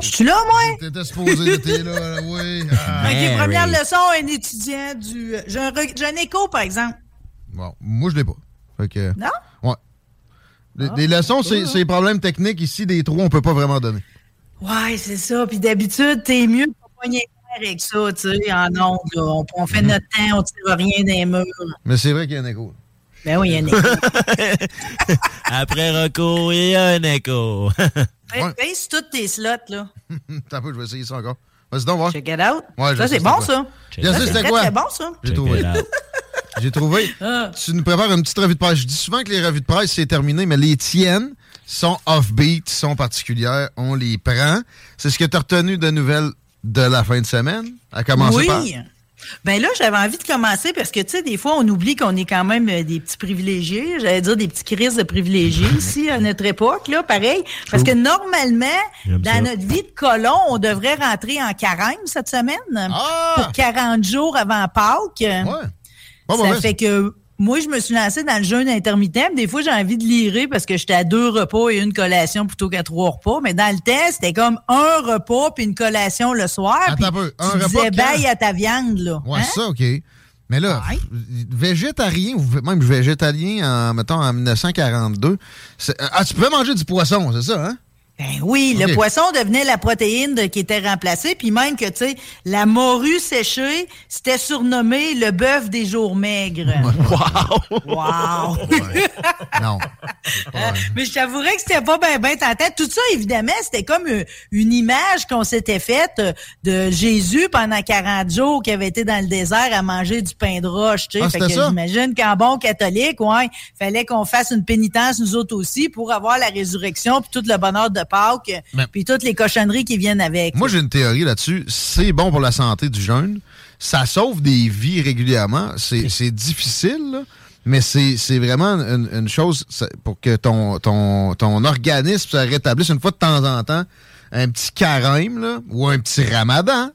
Je suis là, moi? T'étais supposé être là, oui. Ah. OK, première leçon, un étudiant du... J'ai un, re- j'ai un écho, par exemple. Bon, moi, je l'ai pas. Fait que, Non? ouais. Les, les leçons, c'est c'est les problèmes techniques ici, des trous, on peut pas vraiment donner. Ouais, c'est ça. Puis d'habitude, t'es mieux pour pas niaiser avec ça, tu sais, en ondes. On, on fait notre temps, on tire rien des murs. Mais c'est vrai qu'il y a un écho. Ben oui, il y a un écho. Après recours, il y a un écho. Ben, Baisse toutes tes slots, là. T'as peu, je vais essayer ça encore. Vas-y donc, voir. Check it out. Ouais, ça, c'est bon, ça. C'est c'était très, quoi? très bon, ça. J'ai trouvé. J'ai trouvé. Ah. Tu nous prépares une petite revue de presse. Je dis souvent que les revues de presse, c'est terminé, mais les tiennes sont off-beat, sont particulières. On les prend. C'est ce que tu as retenu de nouvelles de la fin de semaine, à commencer oui. par... Ben là, j'avais envie de commencer parce que, tu sais, des fois, on oublie qu'on est quand même euh, des petits privilégiés. J'allais dire des petits crises de privilégiés ici, à notre époque, là, pareil. Parce que normalement, dans ça. notre vie de colon, on devrait rentrer en carême cette semaine Ah! pour 40 jours avant Pâques. Ouais. Pas ça fait que moi, je me suis lancée dans le jeûne intermittent. Des fois, j'ai envie de lirer parce que j'étais à deux repas et une collation plutôt qu'à trois repas. Mais dans le temps, c'était comme un repas puis une collation le soir. Attends un peu. Un tu repas disais bye à ta viande, là. Ouais, Hein? ça, OK. Mais là, végétarien ou même végétalien, en, mettons, en 1942, c'est- ah, tu pouvais manger du poisson, c'est ça, hein? Ben oui, le poisson devenait la protéine de- qui était remplacée, puis même que, tu sais, la morue séchée, c'était surnommé le bœuf des jours maigres. Wow! Wow! Non. Mais je t'avouerais que c'était pas bien ben tentant. Tout ça, évidemment, c'était comme euh, une image qu'on s'était faite euh, de Jésus pendant 40 jours qui avait été dans le désert à manger du pain de roche, tu sais. Ah, fait que ça? j'imagine qu'en bon catholique, ouais, fallait qu'on fasse une pénitence nous autres aussi pour avoir la résurrection puis tout le bonheur de Pâques puis toutes les cochonneries qui viennent avec. Moi, j'ai une théorie là-dessus. C'est bon pour la santé du jeûne. Ça sauve des vies régulièrement. C'est c'est difficile, là, mais c'est c'est vraiment une, une chose ça- pour que ton, ton, ton organisme se rétablisse une fois de temps en temps. Un petit carême là, ou un petit ramadan.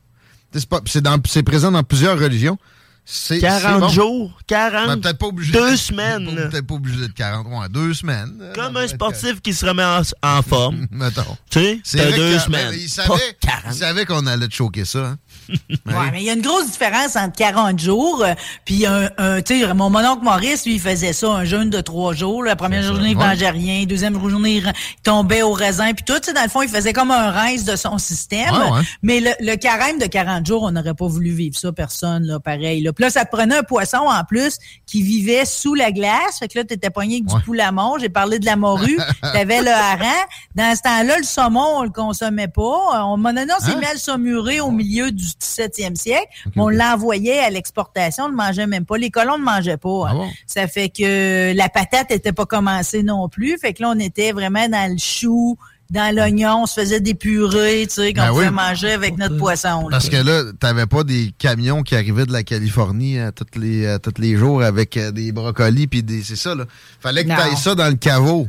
C'est présent dans plusieurs religions. C'est- 40 c'est bon. jours, 40, Ben, peut-être pas obligé. deux semaines. Peut-être pas obligé de 40. Ouais, deux semaines. Comme un sportif qui se remet en, en forme. Mettons. Tu sais, C'est deux que- semaines. mais Il Pas savait, 40. il savait qu'on allait te choquer ça. hein. Ouais, mais il y a une grosse différence entre 40 jours, euh, puis un, un tu sais, mon mononcle Maurice, lui, il faisait ça, un jeûne de trois jours. La première journée, il ouais. mangeait rien. Deuxième journée, il, il tombait au raisin, puis tout. Tu sais, dans le fond, il faisait comme un rince de son système. Ouais. Mais le, le carême de 40 jours, on n'aurait pas voulu vivre ça, personne, là, pareil. Là. Puis là, ça te prenait un poisson, en plus, qui vivait sous la glace. Fait que là, t'étais poigné avec du poulet à. J'ai parlé de la morue. T'avais le hareng. Dans ce temps-là, le saumon, on le consommait pas. On, mon annonce s'est Hein? mis à le saumurer au milieu du 17e siècle. mais on l'envoyait à l'exportation. On ne mangeait même pas. Les colons ne mangeaient pas. Ah bon? Ça fait que la patate était pas commencée non plus. Fait que là, on était vraiment dans le chou, dans l'oignon. On se faisait des purées, tu sais, qu'on Ben pouvait oui. manger avec notre poisson. là. Parce que là, t'avais pas des camions qui arrivaient de la Californie à tous les, à tous les jours avec euh, des brocolis puis des. C'est ça, là. Fallait que Non. t'ailles ça dans le caveau.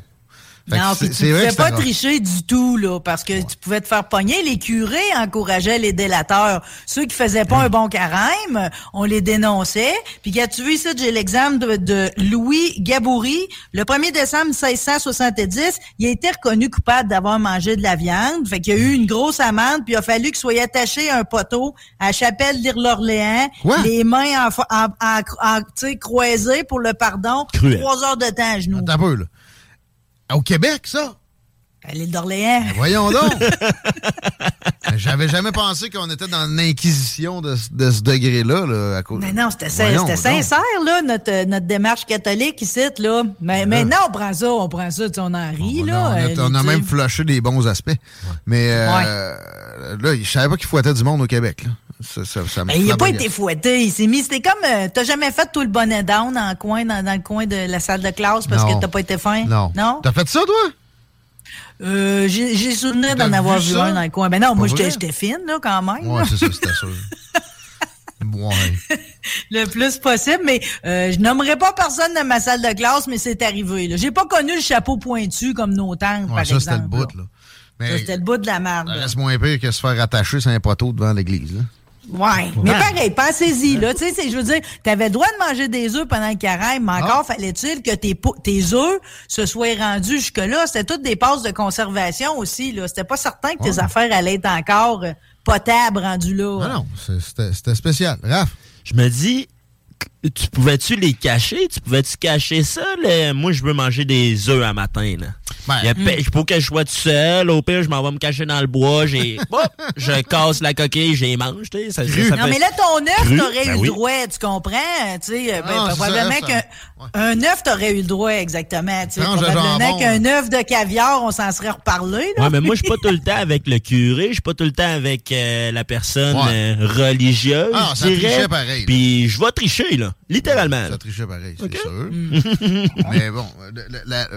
Non, puis tu pouvais que pas tricher du tout, là, parce que tu pouvais te faire pogner. Les curés encourageaient les délateurs. Ceux qui faisaient pas un bon carême, on les dénonçait. Puis quand tu veux ici, j'ai l'exemple de, de Louis Gaboury. Le 1er décembre 1670, il a été reconnu coupable d'avoir mangé de la viande. Fait qu'il y a eu une grosse amende, puis il a fallu qu'il soit attaché à un poteau à la chapelle d'Île-Orléans, les mains en, en, en- croisées pour le pardon, Cruel. trois heures de temps à genoux. Attends un peu, là. Au Québec, ça? À l'île d'Orléans. Ben, voyons donc! J'avais jamais pensé qu'on était dans l'inquisition de, de, ce degré-là. Là, à cause... Mais non, c'était sincère, là, notre, notre démarche catholique ici. Là. Mais maintenant, on prend ça, on prend ça, on en rit. là, on, a, on a même flushé les bons aspects. Mais euh, là, je savais pas qu'il fouettait du monde au Québec. Là. Ça, ça, ça il n'a pas été fouetté. Il s'est mis. C'était comme. Euh, t'as jamais fait tout le bonnet down dans le coin, dans, dans, le coin de la salle de classe parce que t'as pas été fin? Non. Non? T'as fait ça, toi? Euh, j'ai souvenir d'en avoir vu un dans le coin. Ben non, moi, j'étais fine, là, quand même. Ouais, c'est ça, c'était sûr. Ouais. le plus possible, mais euh, je nommerai pas personne dans ma salle de classe, mais c'est arrivé. J'ai pas connu le chapeau pointu comme nos tantes, ouais, par ça, c'était le bout, là. c'était le bout de la merde. Reste moins pire que se faire attacher sur un poteau devant l'église, là. Ouais. Mais pareil, pensez-y, là. Tu sais, je veux dire, t'avais le droit de manger des œufs pendant le carême, mais encore ah. fallait-il que tes, tes œufs se soient rendus jusque-là. C'était toutes des passes de conservation aussi, là. C'était pas certain que tes affaires allaient être encore euh, potables rendues là. Ah non, c'était spécial. Raph? Je me dis, tu pouvais-tu les cacher? Tu pouvais-tu cacher ça? Moi, je veux manger des œufs à matin. Là. Ben, Il faut que je sois tout seul. Au pire, je m'en vais me cacher dans le bois. J'ai, je casse la coquille, je les mange. Ça, ça, non, mais là, ton œuf, t'aurais ben eu le droit, tu comprends? Tu sais, ben, ah, probablement qu'un œuf, t'aurais eu le droit, exactement. Tu sais, probablement qu'un œuf de caviar, on s'en serait reparlé. Là. Ouais, mais moi, je suis pas tout le temps avec le curé. Je suis pas tout le temps avec euh, la personne euh, religieuse. Ah, ça trichait pareil. Puis je vais tricher, là. Littéralement. Ça trichait pareil, c'est sûr. Mm. mais bon, la,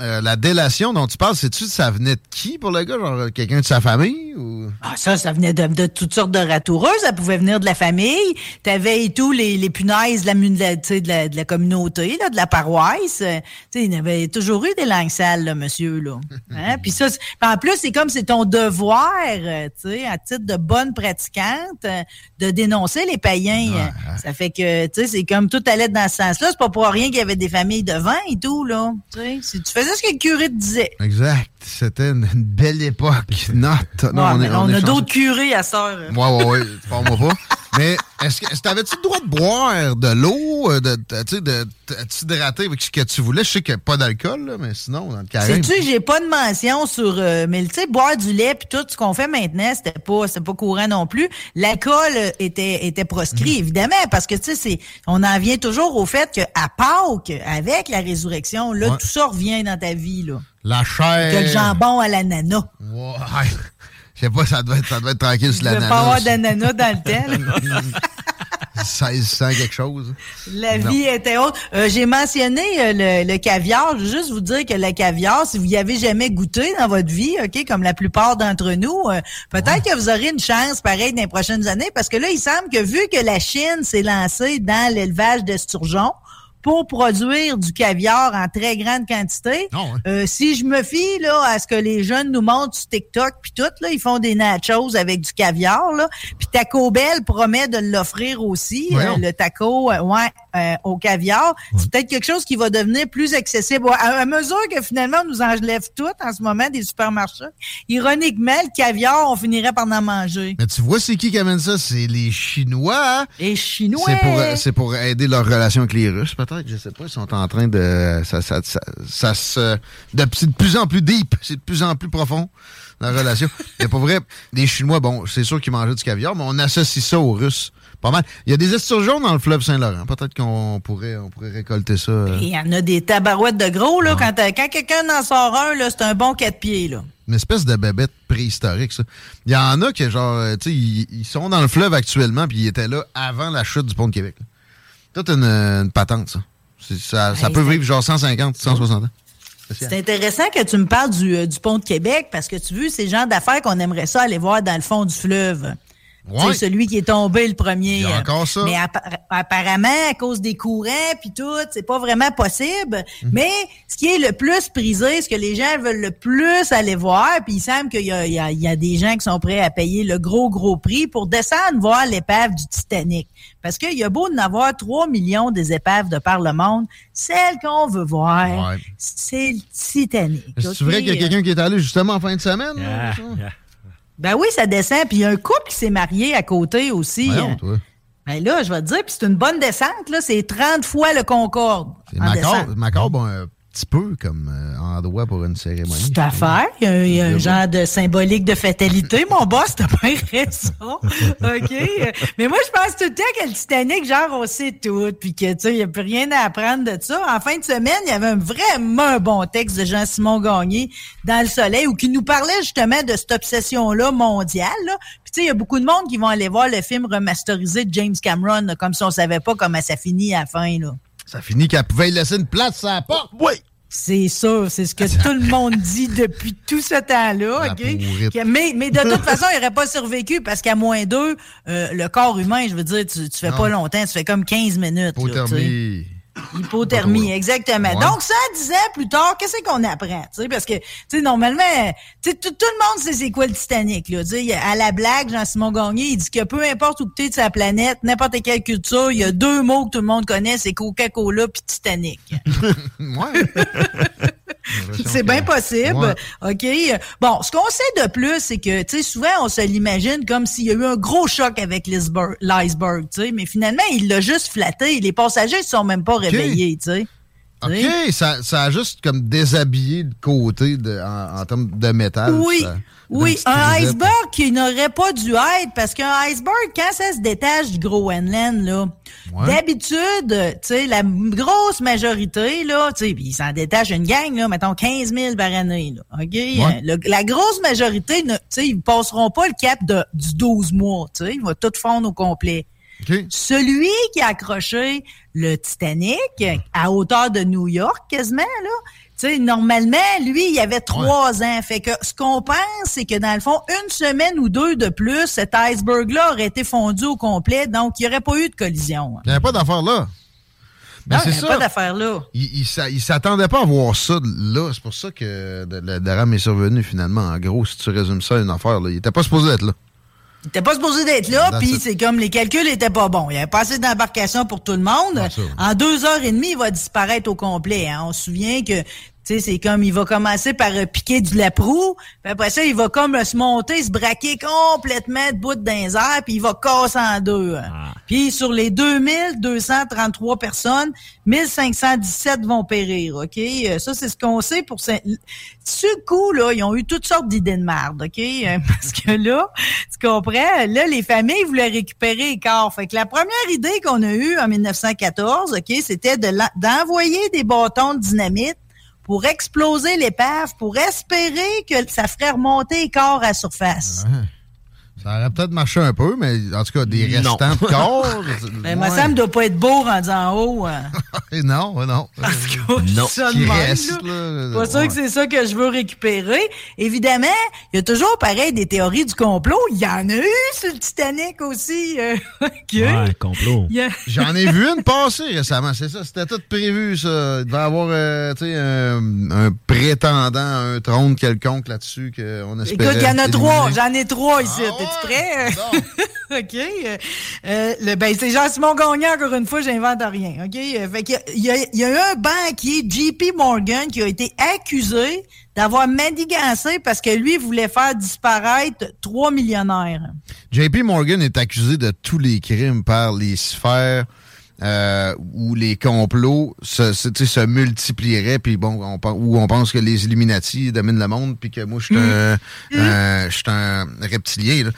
euh, la délation dont tu parles, sais-tu ça venait de qui pour le gars? Genre quelqu'un de sa famille? Ou... Ah, ça, ça venait de, toutes sortes de ratoureux. Ça pouvait venir de la famille. T'avais et tout les, les punaises de la, de la, de la communauté, là, de la paroisse. sais, il y avait toujours eu des langues sales, là, monsieur. Là. Hein? Puis ça, en plus, c'est comme c'est ton devoir, euh, sais, à titre de bonne pratiquante, euh, de dénoncer les païens. Ça fait que, tu sais, c'est comme tout allait dans ce sens-là. C'est pas pour rien qu'il y avait des familles de vin et tout, là. Si tu faisais ce que le curé te disait. Exact. C'était une, belle époque. Note. Non, on, a d'autres curés à ouais, ouais, ouais. Parle-moi pas. Mais est-ce que t'avais-tu le droit de boire de l'eau, euh, de, de, de, t'hydrater avec ce que tu voulais? Je sais qu'il n'y a pas d'alcool, mais sinon, dans le carré. Sais-tu, j'ai pas de mention sur. Euh, mais tu sais, boire du lait puis tout ce qu'on fait maintenant, c'était pas, pas courant non plus. L'alcool était, était proscrit, mm. évidemment, parce que tu sais, on en vient toujours au fait qu'à Pâques, avec la résurrection, là, tout ça revient dans ta vie, là. La chair. Que le jambon à l'ananas. Ouais. Je sais pas, ça doit être, ça doit être tranquille sur l'ananas. Il pas avoir d'ananas dans le temps. 1600 quelque chose. La vie était haute. Euh, j'ai mentionné euh, le, caviar. Je veux juste vous dire que le caviar, si vous y avez jamais goûté dans votre vie, OK, comme la plupart d'entre nous, euh, peut-être que vous aurez une chance pareil dans les prochaines années parce que là, il semble que vu que la Chine s'est lancée dans l'élevage d'esturgeons, pour produire du caviar en très grande quantité. Ah euh, si je me fie là à ce que les jeunes nous montrent sur TikTok puis tout là, ils font des nachos avec du caviar là. Puis Taco Bell promet de l'offrir aussi euh, le taco euh, ouais au caviar. C'est peut-être quelque chose qui va devenir plus accessible à, mesure que finalement on nous enlève tout en ce moment des supermarchés. Ironiquement, le caviar, on finirait par en manger. Mais tu vois c'est qui qui amène ça, c'est les Chinois. Les Chinois. C'est pour pour aider leur relation avec les Russes peut-être? Je sais pas, ils sont en train de. Ça, ça, ça, se. De, c'est de plus en plus deep, c'est de plus en plus profond, la relation. Et pour vrai, les Chinois, bon, c'est sûr qu'ils mangeaient du caviar, mais on associe ça aux Russes. Pas mal. Il y a des esturgeons dans le fleuve Saint-Laurent. Peut-être qu'on pourrait, on pourrait récolter ça. Euh. Il y en a des tabarouettes de gros, là. Quand, quand quelqu'un en sort un, là, c'est un bon quatre pieds, là. Une espèce de bébête préhistorique, ça. Il y en a qui, genre, euh, tu sais, ils, sont dans le fleuve actuellement, puis ils étaient là avant la chute du pont de Québec. Toute une, une patente, ça. Ça, peut vivre genre 150, 160 ans. C'est intéressant que tu me parles du, euh, du, pont de Québec parce que tu veux, c'est le genre d'affaires qu'on aimerait ça aller voir dans le fond du fleuve. C'est celui qui est tombé le premier. Il y a encore ça. Mais apparemment, à cause des courants puis tout, c'est pas vraiment possible. Mhm. Mais ce qui est le plus prisé, ce que les gens veulent le plus aller voir, puis il semble qu'il y, y a, des gens qui sont prêts à payer le gros, gros prix pour descendre voir l'épave du Titanic. Parce qu'il y a beau d'en avoir 3 millions des épaves de par le monde, celle qu'on veut voir, c'est le Titanic. C'est vrai qu'il y a quelqu'un qui est allé justement en fin de semaine? Ben oui, ça descend. Puis il y a un couple qui s'est marié à côté aussi. Voyons, toi. Ben là, je vais te dire, puis c'est une bonne descente, là. C'est 30 fois le Concorde. C'est Macorde, bon, euh, petit peu comme euh, endroit pour une cérémonie. Tout à fait. Il y a, un genre de symbolique de fatalité. Mon boss, t'as pas raison. OK? Mais moi, je pense tout le temps que le Titanic, genre, on sait tout, puis que, tu sais, il n'y a plus rien à apprendre de ça. En fin de semaine, il y avait un vraiment bon texte de Jean-Simon Gagné dans Le Soleil où qui nous parlait justement de cette obsession-là mondiale. Là. Puis, tu sais, il y a beaucoup de monde qui vont aller voir le film remasterisé de James Cameron, comme si on savait pas comment ça finit à la fin, là. Ça finit qu'elle pouvait laisser une place à la porte. Oui. C'est ça, c'est ce que tout le monde dit depuis tout ce temps-là. Mais, mais de toute façon, il n'aurait pas survécu parce qu'à moins deux, euh, le corps humain, je veux dire, tu, tu fais pas longtemps, tu fais comme 15 minutes. Hypothermie, exactement. Donc, ça, disait plus tard, qu'est-ce qu'on apprend? Parce que, tu sais, normalement, tout, tout le monde sait c'est quoi le Titanic. Là, à la blague, Jean-Simon Gagné, il dit que peu importe où tu es de sa planète, n'importe quelle culture, il y a deux mots que tout le monde connaît, c'est Coca-Cola puis Titanic. ouais. C'est bien possible. OK. Bon, ce qu'on sait de plus, c'est que, tu sais, souvent, on se l'imagine comme s'il y a eu un gros choc avec l'iceberg, tu sais, mais finalement, il l'a juste flatté. Les passagers ne sont même pas réveillés, tu sais. OK, ça, ça, a juste comme déshabillé le côté de, en, termes de métal. Oui. oui, un iceberg qui n'aurait pas dû être, parce qu'un iceberg, quand ça se détache du Groenland, là, d'habitude, tu sais, la grosse majorité, là, tu sais, il s'en détache une gang, là, mettons 15 000 par année, là, OK? la grosse majorité, tu sais, ils passeront pas le cap de, du 12 mois, tu sais, ils vont tout fondre au complet. Celui qui a accroché le Titanic à hauteur de New York, quasiment, là, tu sais, normalement, lui, il avait trois ans. Fait que ce qu'on pense, c'est que dans le fond, une semaine ou deux de plus, cet iceberg-là aurait été fondu au complet, donc il n'y aurait pas eu de collision. Il n'y avait pas d'affaire là. Mais il n'y avait pas d'affaire là. Il, il, s'attendait pas à voir ça là. C'est pour ça que le drame est survenu finalement. En gros, si tu résumes ça à une affaire, là, il n'était pas supposé être là. Il était pas supposé d'être là, puis c'est comme les calculs étaient pas bons. Il y avait pas assez d'embarcation pour tout le monde. En deux heures et demie, il va disparaître au complet. Hein. On se souvient que tu sais, c'est comme, il va commencer par euh, piquer du laprou, puis après ça, il va comme se monter, se braquer complètement de bout d'un air, puis il va casser en deux. Ah. Puis sur les 2233 personnes, 1517 vont périr, OK? Euh, ça, c'est ce qu'on sait pour... Ce, ce coup, là, ils ont eu toutes sortes d'idées de merde, OK? Euh, parce que là, tu comprends? Là, les familles voulaient récupérer les corps. Fait que la première idée qu'on a eue en 1914, OK, c'était d'envoyer des bâtons de dynamite pour exploser l'épave, pour espérer que ça ferait remonter les corps à surface. Ça aurait peut-être marché un peu, mais en tout cas, des restants de corps. mais moi, ça ne doit pas être beau rendu en haut. Hein. Non, non. Parce que non. Ça Qui reste, là. Pas sûr que c'est ça que je veux récupérer. Évidemment, il y a toujours pareil des théories du complot. Il y en a eu sur le Titanic aussi. Euh, ouais, complot. J'en ai vu une passer récemment, c'est ça. C'était tout prévu, ça. Il devait y avoir euh, un, un, prétendant un trône quelconque là-dessus qu'on espérait. Écoute, il y en a trois. J'en ai trois ici. Ah prêt? OK. Euh, le, ben, c'est Jean-Simon Gagnon, encore une fois, j'invente rien. OK? Fait il, y a, il y a eu un banquier, JP Morgan, qui a été accusé d'avoir manigancé parce que lui voulait faire disparaître trois millionnaires. JP Morgan est accusé de tous les crimes par les sphères euh, où les complots se, se, multiplieraient, puis bon, on, où on pense que les Illuminati dominent le monde, puis que moi, je suis un, mm. mm. un reptilien.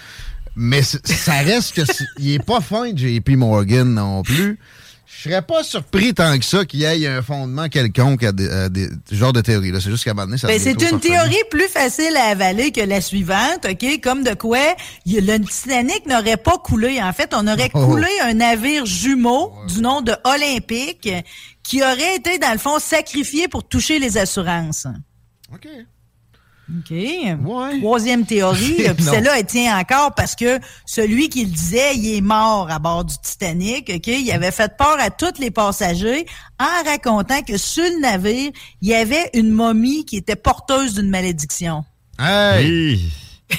Mais ça reste que il est pas fin, JP Morgan non plus. Je serais pas surpris tant que ça qu'il y ait un fondement quelconque à des, genres de théorie. C'est juste qu'à un moment donné, ça ben, C'est une théorie plus facile à avaler que la suivante, OK? Comme de quoi le Titanic n'aurait pas coulé. En fait, on aurait oh. coulé un navire jumeau du nom de Olympique qui aurait été, dans le fond, sacrifié pour toucher les assurances. OK. OK. Troisième théorie. Puis celle-là, elle tient encore parce que celui qui le disait, il est mort à bord du Titanic. OK? Il avait fait peur à tous les passagers en racontant que sur le navire, il y avait une momie qui était porteuse d'une malédiction. Hey!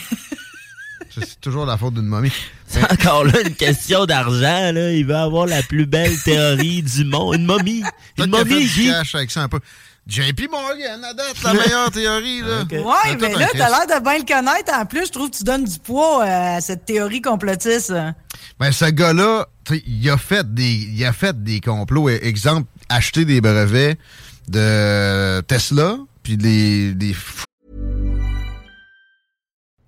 C'est toujours la faute d'une momie. C'est encore là une question d'argent. Là. Il va avoir la plus belle théorie du monde. Une momie. Une momie qui... avec ça un peu. JP Morgan, à date, la meilleure théorie. Là. Ouais, mais là, t'as l'air de bien le connaître. En plus, je trouve que tu donnes du poids à cette théorie complotiste. Ben, ce gars-là, il a fait des il a fait des complots. Exemple, acheter des brevets de Tesla, puis les, les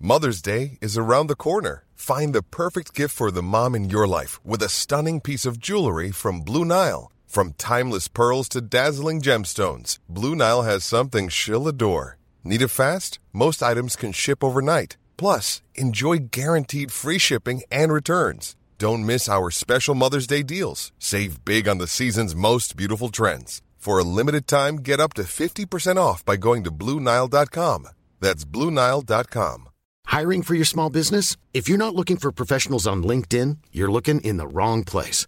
Mother's Day is around the corner. Find the perfect gift for the mom in your life with a stunning piece of jewelry from Blue Nile. From timeless pearls to dazzling gemstones, Blue Nile has something she'll adore. Need it fast? Most items can ship overnight. Plus, enjoy guaranteed free shipping and returns. Don't miss our special Mother's Day deals. Save big on the season's most beautiful trends. For a limited time, get up to 50% off by going to Bluenile.com. That's Bluenile.com. Hiring for your small business? If you're not looking for professionals on LinkedIn, you're looking in the wrong place.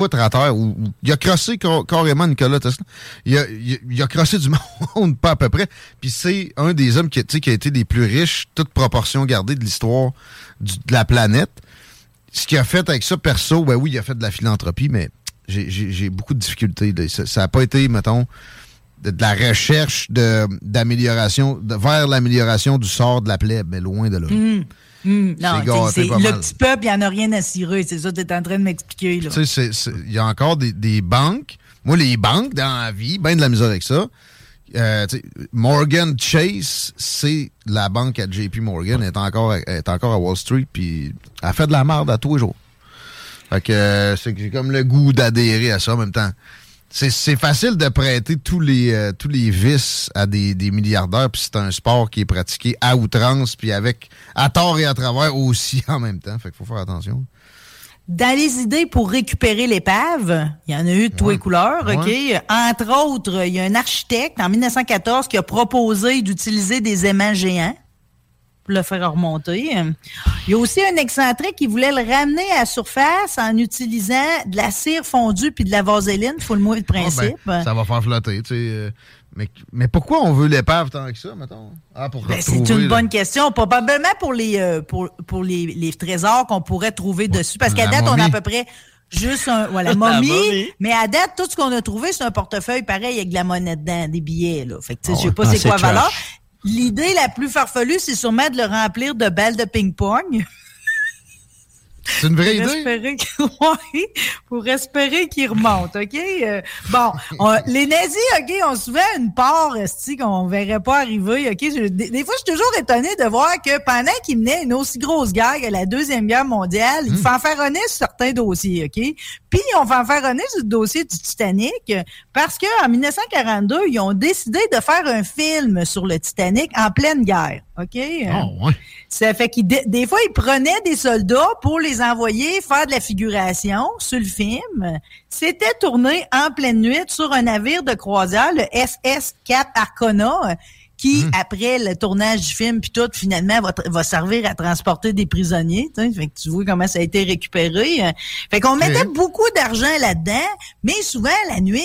Il a crossé carrément Nicolas Tesla. Il a, crossé du monde, pas à peu près. Puis c'est un des hommes qui, a été les plus riches, toute proportion gardée de l'histoire de la planète ce qu'il a fait avec ça, perso, ben oui, il a fait de la philanthropie, mais j'ai beaucoup de difficultés. Ça n'a pas été, mettons, de, la recherche d'amélioration, vers l'amélioration du sort de la plèbe, mais loin de là. Mmh. Mmh. Non, le petit peuple, il n'y en a rien à cirer. C'est ça que tu es en train de m'expliquer. Il y a encore des, des, banques. Moi, les banques, dans la vie, ben de la misère avec ça. Euh, Morgan Chase, c'est la banque à JP Morgan, est encore, est encore à Wall Street, puis elle fait de la merde à tous les jours. Fait que euh, c'est comme le goût d'adhérer à ça en même temps. C'est facile de prêter tous les euh, tous les vices à des, des milliardaires, puis c'est un sport qui est pratiqué à outrance, puis avec à tort et à travers aussi en même temps. Fait qu'il faut faire attention. Dans les idées pour récupérer l'épave, il y en a eu de tous les couleurs, OK? Entre autres, il y a un architecte en 1914 qui a proposé d'utiliser des aimants géants pour le faire remonter. Il y a aussi un excentrique qui voulait le ramener à la surface en utilisant de la cire fondue puis de la vaseline, faut le mot de ah, ben, principe. ça va faire flotter, tu sais. Euh, mais, mais pourquoi on veut l'épave tant que ça, mettons? Ah, pour ben, C'est une bonne question. Probablement pour les, euh, pour, pour les, les trésors qu'on pourrait trouver dessus. Parce qu'à date, on a à peu près juste un, voilà, momie, Mais à date, tout ce qu'on a trouvé, c'est un portefeuille pareil avec de la monnaie dedans, des billets, là. Fait que, je sais ah pas c'est quoi la valeur. L'idée la plus farfelue, c'est sûrement de le remplir de balles de ping-pong. C'est une vraie idée? pour espérer qu'il remonte, OK? Euh, bon, les nazis, OK, ont souvent une part qu'on verrait pas arriver, OK? des, fois, je suis toujours étonné de voir que pendant qu'ils menaient une aussi grosse guerre que la Deuxième Guerre mondiale, ils hmm. fanfaronnaient sur certains dossiers, OK? Puis, on fanfaronnait sur le dossier du Titanic parce qu'en 1942, ils ont décidé de faire un film sur le Titanic en pleine guerre, OK? Oh, ouais. Ça fait qu'ils, des fois, ils prenaient des soldats pour les envoyer faire de la figuration sur le film. C'était tourné en pleine nuit sur un navire de croisière, le SS Cap Arcona, qui, hmm. après le tournage du film, puis tout, finalement, va, va, servir à transporter des prisonniers. Fait que tu vois comment ça a été récupéré. Fait qu'on mettait beaucoup d'argent là-dedans, mais souvent, la nuit,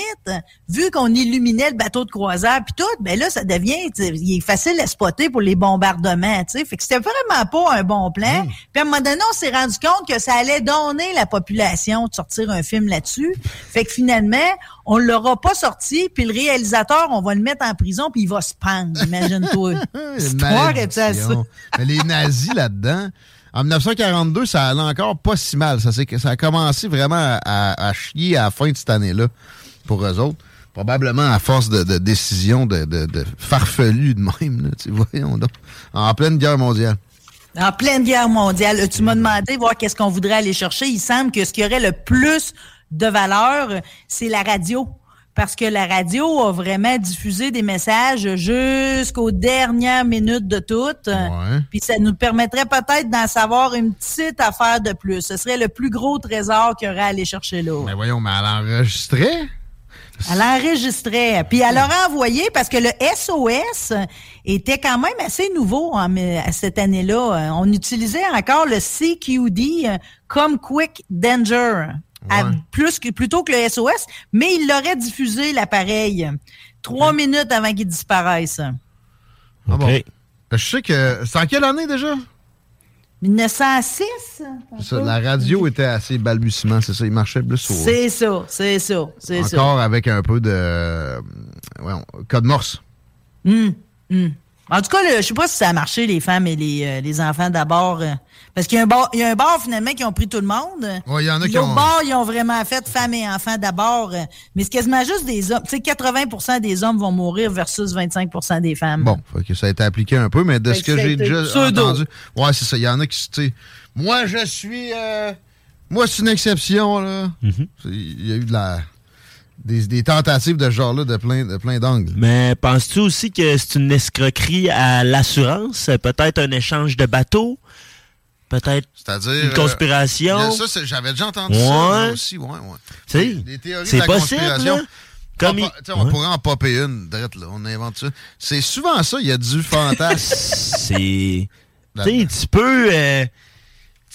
vu qu'on illuminait le bateau de croisière, puis tout, ben là, ça devient, il est facile à spotter pour les bombardements. T'sais. Fait que c'était vraiment pas un bon plan. Hmm. Puis à un moment donné, on s'est rendu compte que ça allait donner la population de sortir un film là-dessus. Fait que finalement, on l'aura pas sorti, puis le réalisateur, on va le mettre en prison, puis il va se pendre, imagine-toi. Mais les nazis là-dedans, en 1942, ça allait encore pas si mal. Ça, ça a commencé vraiment à, chier à la fin de cette année-là pour eux autres. Probablement à force de, décisions de, de, de farfelues de même. tu donc. En pleine guerre mondiale. En pleine guerre mondiale. Tu m'as demandé voir qu'est-ce qu'on voudrait aller chercher. Il semble que ce qui aurait le plus de valeur, c'est la radio. Parce que la radio a vraiment diffusé des messages jusqu'aux dernières minutes de toutes. Puis ça nous permettrait peut-être d'en savoir une petite affaire de plus. Ce serait le plus gros trésor qu'il y aurait à aller chercher là. Mais voyons, mais elle enregistrait? Elle enregistrait. Puis elle aurait envoyé parce que le SOS était quand même assez nouveau à cette année-là. On utilisait encore le CQD comme Quick Danger plus que, plutôt que le SOS, mais il l'aurait diffusé, l'appareil, trois minutes avant qu'il disparaisse. Ah bon. Je sais que. C'est en quelle année déjà? 1906? la radio était assez balbutiement, c'est ça. Il marchait plus sur. C'est ça, c'est ça, c'est ça. Encore avec un peu de. Ouais, code morse. Hum, hum. En tout cas, je sais pas si ça a marché, les femmes et les, euh, les enfants d'abord. Euh, parce qu'il y a un bar, il y a un bar finalement qui ont pris tout le monde. Oui, il y en a qui ont. bar, ils ont vraiment fait femmes et enfants d'abord. Euh, mais c'est quasiment juste des hommes. Tu sais, 80% des hommes vont mourir versus 25% des femmes. Bon, que ça a été appliqué un peu, mais de ce que, j'ai déjà entendu. Ouais, c'est ça. Il y en a qui, tu sais. Moi, je suis. moi, c'est une exception, là. Mm-hmm. Il y a eu de la des, tentatives de ce genre-là de plein, de plein d'angles. Mais penses-tu aussi que c'est une escroquerie à l'assurance? Peut-être un échange de bateaux? Peut-être une conspiration? Euh, ça, j'avais déjà entendu ça aussi. Ouais, ouais. Des théories de la possible, conspiration. Comme on, pourrait en popper une, là, on invente ça. C'est souvent ça, il y a du fantasme. c'est... Tu peux... Euh,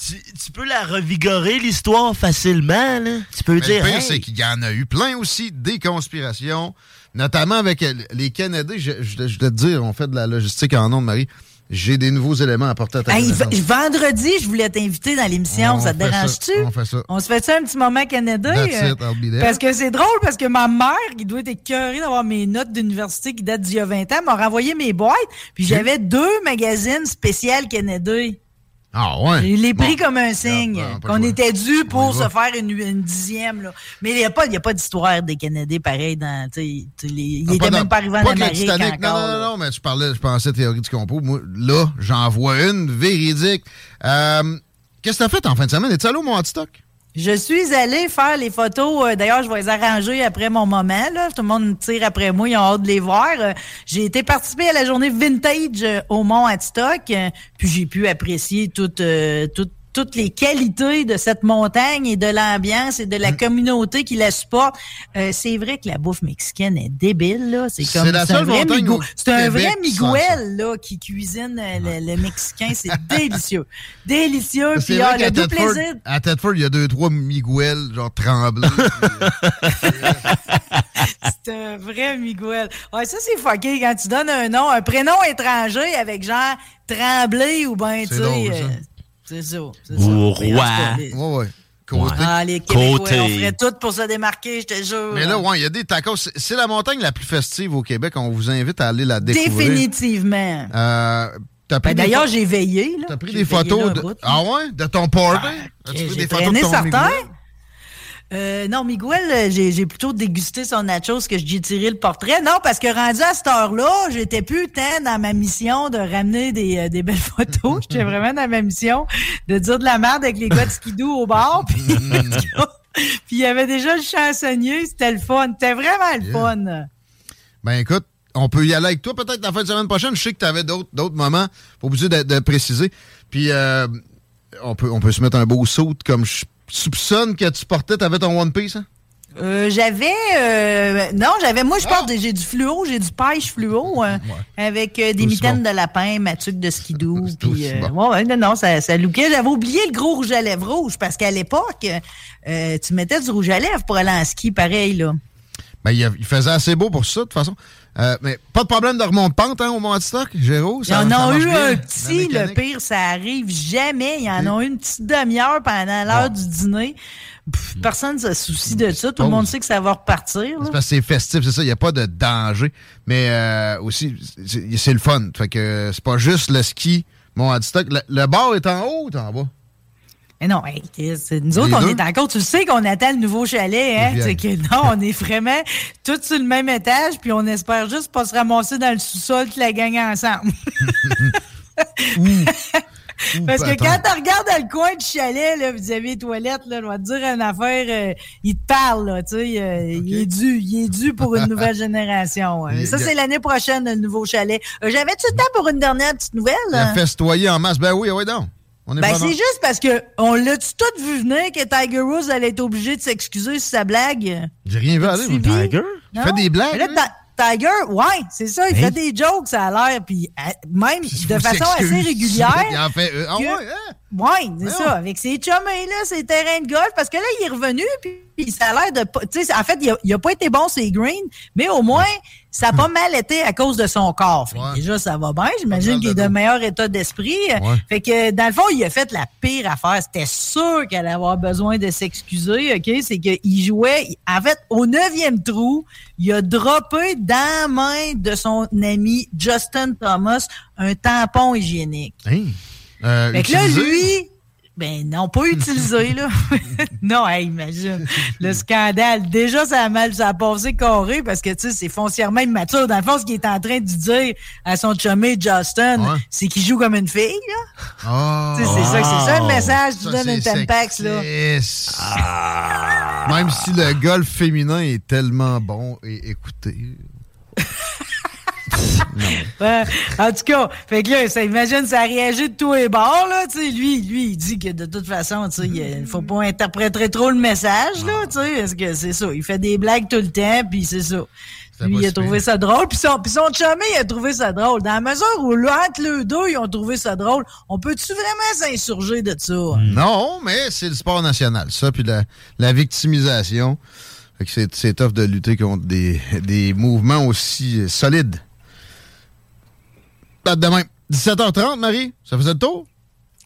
tu, peux la revigorer, l'histoire, facilement. Là. Tu peux dire. Le pire, c'est qu'il y en a eu plein aussi, des conspirations, notamment avec les Canadiens. Je, je, je te dire, on fait de la logistique en nom de Marie. J'ai des nouveaux éléments à apporter à ta hey, Vendredi, je voulais t'inviter dans l'émission. Ça te dérange-tu? On fait ça. On se fait ça un petit moment Canada? Euh, parce que c'est drôle, parce que ma mère, qui doit être écœurée d'avoir mes notes d'université qui datent d'il y a 20 ans, m'a renvoyé mes boîtes. Puis j'avais deux magazines spéciaux Canada. Ah ouais. Il est pris comme un signe qu'on était dû pour se faire une, dixième. Là. Mais il n'y a pas, pas d'histoire des Canadiens pareil dans. il n'était ah, même pas arrivé en Amérique encore. Non, non, non, mais tu parlais, je pensais théorie du complot. Moi, là, j'en vois une véridique. Euh, Qu'est-ce que tu as fait en fin de semaine? Es-tu allé au Mont-Stock? Je suis allée faire les photos. Euh, d'ailleurs, je vais les arranger après mon moment. Là. Tout le monde tire après moi, ils ont hâte de les voir. Euh, j'ai été participer à la journée vintage euh, au Mont Adstock, puis j'ai pu apprécier toute, toute toutes les qualités de cette montagne et de l'ambiance et de la mm. communauté qui la supporte. Euh, c'est vrai que la bouffe mexicaine est débile, là. C'est comme un vrai C'est un vrai Miguel, là, qui cuisine euh, le, mexicain. C'est délicieux. Délicieux. Puis, ah, le doux plaisir. À Tedford, il y a deux, trois Miguel, genre tremblés. c'est un vrai Miguel. Ouais, ça, c'est fucké quand tu donnes un nom, un prénom étranger avec genre Tremblay ou ben, tu sais. C'est ça. Ou roi. Ouais, ouais. Côté. Ah, les Québécois, on ferait tout pour se démarquer, je te jure. Mais là, ouais, il y a des tacos. C'est la montagne la plus festive au Québec. On vous invite à aller la découvrir. Définitivement. Euh, ben, D'ailleurs, j'ai veillé. T'as pris des photos de... Ah ouais? De ton party? Ah, As-tu pris des photos de ton certain. Euh, non, Miguel, euh, j'ai plutôt dégusté son nachos que j'ai tiré le portrait. Non, parce que rendu à cette heure-là, j'étais plus tant dans ma mission de ramener des, euh, des belles photos. j'étais vraiment dans ma mission de dire de la merde avec les gars de skidoo au bar. Puis il y avait déjà le chansonnier, c'était le fun. C'était vraiment le fun. Ben écoute, on peut y aller avec toi peut-être la fin de semaine prochaine. Je sais que tu avais d'autres moments, pour obligé de, de, préciser. Puis on, peut, on peut se mettre un beau saut comme je soupçonne que tu portais, t'avais ton One Piece, hein? Euh, j'avais euh, non j'avais moi je porte ah! j'ai du fluo j'ai du pêche fluo hein, avec euh, des mitaines de lapin matuque de skidoo puis ouais, non non ça ça lookait j'avais oublié le gros rouge à lèvres rouge parce qu'à l'époque tu mettais du rouge à lèvres pour aller en ski pareil là. Ben il, faisait assez beau pour ça de toute façon mais pas de problème de remonte pente hein, au Mont Stock, Géraud. Ils en ont eu un petit, le pire, ça arrive jamais. Ils en ont eu une petite demi-heure pendant l'heure du dîner. personne ne se soucie de ça. Tout le monde sait que ça va repartir. C'est parce que c'est festif, c'est ça. Il n'y a pas de danger. Mais euh, aussi, c'est le fun. Fait que c'est pas juste le ski, mon stock. Le, le bar est en haut ou en bas? Mais non, nous autres, on est encore, tu sais qu'on attend le nouveau chalet, hein? C'est que non, on est vraiment tous sur le même étage, puis on espère juste pas se ramasser dans le sous-sol toute la gang ensemble. Parce que quand tu regardes dans le coin du chalet, là, vous avez les toilettes, là, on va te dire une affaire, euh, il te parle, là, tu sais, euh, il est dû, il est dû pour une nouvelle génération. Ça, c'est l'année prochaine, le nouveau chalet. Euh, j'avais-tu le temps pour une dernière petite nouvelle? La festoyer en masse, ben oui, oui, donc. Ben, c'est juste parce que on l'a-tu tout vu venir que Tiger Woods allait être obligé de s'excuser sur sa blague? J'ai rien vu aller, Tiger? Il fait des blagues? Tiger, ouais, c'est ça, il fait des jokes, ça a l'air, puis euh, même de façon assez régulière. il en fait, euh, ah ouais, hein? Ouais, c'est ça, avec ses chummés, là, ses terrains de golf, parce que là, il est revenu, puis ça a l'air de... Tu sais, en fait, il a, pas été bon, c'est green, mais au moins, ça a pas mal été à cause de son corps. Déjà, ça va bien. J'imagine qu'il est de meilleur état d'esprit. Fait que, dans le fond, il a fait la pire affaire. C'était sûr qu'elle allait avoir besoin de s'excuser, OK? C'est qu'il jouait... En fait, au neuvième trou, il a droppé dans la main de son ami Justin Thomas un tampon hygiénique. Hein? Euh, fait que là, lui, ben non, pas utilisé, là. non, imagine. Le scandale. Déjà, ça a mal, ça a passé carré parce que, tu sais, c'est foncièrement immature. Dans le fond, ce qu'il est en train de dire à son chumé Justin, c'est qu'il joue comme une fille, là. Oh. c'est ça, c'est ça le message que tu donnes un Tampax, là. Ah. Même si le golf féminin est tellement bon et en tout cas, fait que là, ça, imagine, ça a réagi de tous les bords, là, tu sais. Lui, lui, il dit que de toute façon, tu sais, il faut pas interpréter trop le message, là, tu sais, parce que c'est ça. Il fait des blagues tout le temps, puis c'est ça. Lui, il a trouvé ça drôle. Puis son, puis son chumé, il a trouvé ça drôle. Dans la mesure où entre les deux, ils ont trouvé ça drôle, on peut-tu vraiment s'insurger de ça? Non, mais c'est le sport national, ça, puis la, la victimisation. c'est tough de lutter contre des, des mouvements aussi solides. Pas demain. 17h30, Marie, ça faisait le tour?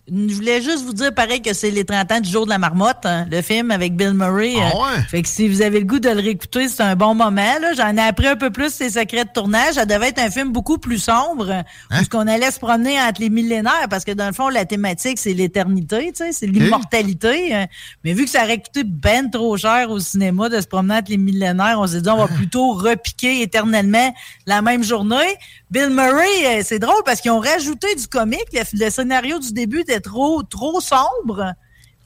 Je voulais juste vous dire, pareil, que c'est les 30 ans du jour de la marmotte, hein, le film avec Bill Murray. Ah ouais? fait que si vous avez le goût de le réécouter, c'est un bon moment. J'en ai appris un peu plus ses secrets de tournage. Ça devait être un film beaucoup plus sombre, hein? parce qu'on allait se promener entre les millénaires, parce que dans le fond, la thématique, c'est l'éternité, c'est l'immortalité. Hein? Mais vu que ça aurait coûté ben trop cher au cinéma de se promener entre les millénaires, on s'est dit, on va plutôt repiquer éternellement la même journée. Bill Murray, euh, c'est drôle parce qu'ils ont rajouté du comique. Le, scénario du début trop, trop sombre.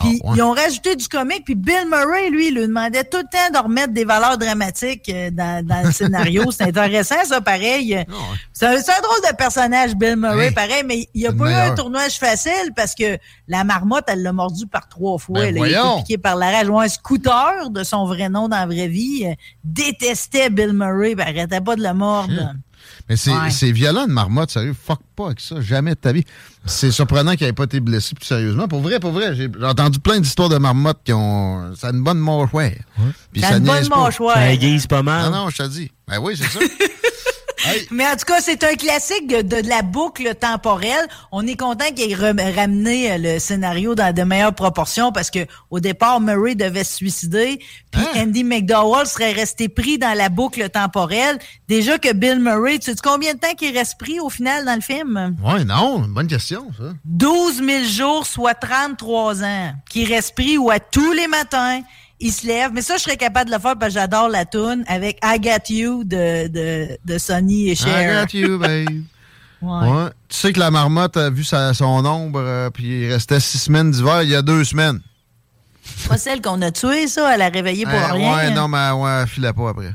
Puis ah, ils ont rajouté du comique. Puis Bill Murray, lui, il lui demandait tout le temps de remettre des valeurs dramatiques euh, dans, le scénario. c'est intéressant, ça, pareil. Ah, c'est un, drôle de personnage, Bill Murray, pareil, mais il a pas eu un tournage facile parce que la marmotte, elle l'a mordu par trois fois. Ben, il a été piqué par la rage. Un scooter de son vrai nom dans la vraie vie euh, détestait Bill Murray, ben, arrêtait pas de le mordre. Mais c'est violent de marmotte, sérieux. Fuck pas avec ça, jamais de ta vie. C'est surprenant qu'il n'ait pas été blessé plus sérieusement. Pour vrai, pour vrai, j'ai entendu plein d'histoires de marmottes qui ont. Ça a une bonne mâchoire. Puis ça, une bonne mâchoire. Ça aiguise pas mal. Non, non, je te dis. Ben oui, c'est ça. Mais en tout cas, c'est un classique de, la boucle temporelle. On est content qu'il ait ramené euh, le scénario dans de meilleures proportions parce que au départ, Murray devait se suicider, puis hein? Andy McDowell serait resté pris dans la boucle temporelle. Déjà que Bill Murray, tu sais combien de temps qu'il reste pris au final dans le film? Oui, non, bonne question, ça. 12 000 jours, soit 33 ans, qui reste pris ou à tous les matins il se lève. Mais ça, je serais capable de le faire parce que j'adore la tune avec I Got You de, de, de Sonny et Cher. I Got You, babe. ouais. Tu sais que la marmotte a vu sa, son ombre, euh, puis il restait six semaines d'hiver il y a deux semaines. Pas celle qu'on a tuée, ça, elle a réveillé pour euh, rien. Ouais, non, mais ouais, elle filait pas après.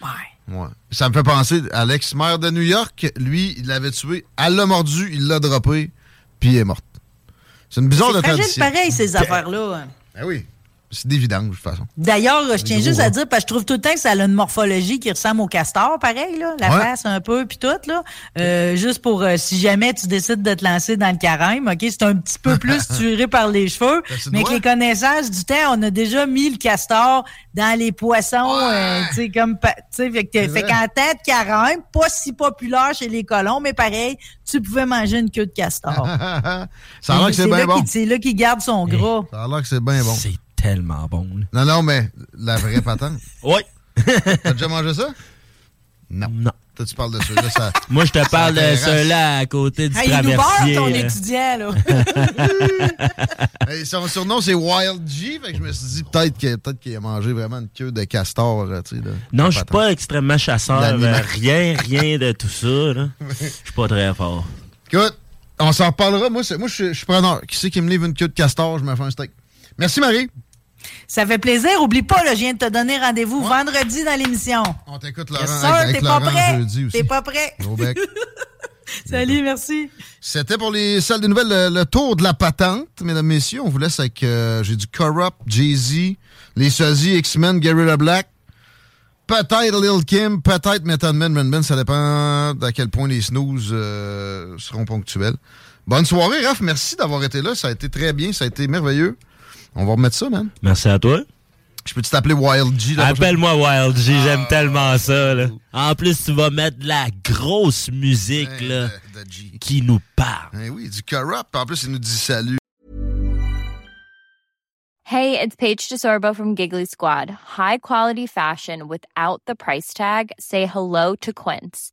Ouais. Ouais. Ça me fait penser à l'ex-maire de New York. Lui, il l'avait tué. Elle l'a mordu, il l'a droppé, puis elle est morte. C'est une bizarre de tradition. C'est pareil, ces affaires-là. Ben oui. C'est évident, de toute façon. D'ailleurs, je tiens juste à dire, parce que je trouve tout le temps que ça a une morphologie qui ressemble au castor, pareil, là, la face un peu, puis tout, là. Euh, juste pour, euh, si jamais tu décides de te lancer dans le carême, OK, c'est un petit peu plus tiré par les cheveux, mais avec les connaissances du temps, on a déjà mis le castor dans les poissons, euh, tu sais, comme, tu sais, fait, que, fait qu'en de carême, pas si populaire chez les colons, mais pareil, tu pouvais manger une queue de castor. ça a l'air que c'est bien bon. C'est là qu'il garde son gras. Ça a l'air que c'est bien bon tellement bon. Non, non, mais la vraie patente. oui. T'as déjà mangé ça? Non. Non. Toi, tu parles de ceux-là. Ça, Moi, je te parle de ceux-là à côté du hey, traversier. Il nous ton étudiant, là. son surnom, c'est Wild G. Fait que je me suis dit peut-être qu'il peut a mangé vraiment une queue de castor. Tu sais, non, je suis pas extrêmement chasseur. rien, rien de tout ça. Je suis pas très fort. Écoute, on s'en reparlera. Moi, moi je suis preneur. Qui c'est qui me livre une queue de castor? Je me fais un steak. Merci, Marie. Ça fait plaisir. Oublie pas, là, je viens de te donner rendez-vous vendredi dans l'émission. On t'écoute, Laurent. Yes, t'es pas prêt? T'es pas prêt? Salut, merci. C'était pour les salles de nouvelles le, tour de la patente, mesdames, messieurs. On vous laisse avec, euh, j'ai du Corrupt, Jay-Z, les Sozzy, X-Men, Gary Black, peut-être Lil Kim, peut-être Method Man, Man, Ça dépend à quel point les snooze euh, seront ponctuels. Bonne soirée, Raph. Merci d'avoir été là. Ça a été très bien. Ça a été merveilleux. On va remettre ça, man. Merci à toi. Je peux t'appeler Wild G? Appelle-moi Wild G, j'aime ah. tellement ça. Là. En plus, tu vas mettre de la grosse musique là, qui nous parle. Eh oui, du corrupt. En plus, il nous dit salut. Hey, it's Paige DeSorbo from Giggly Squad. High quality fashion without the price tag. Say hello to Quince.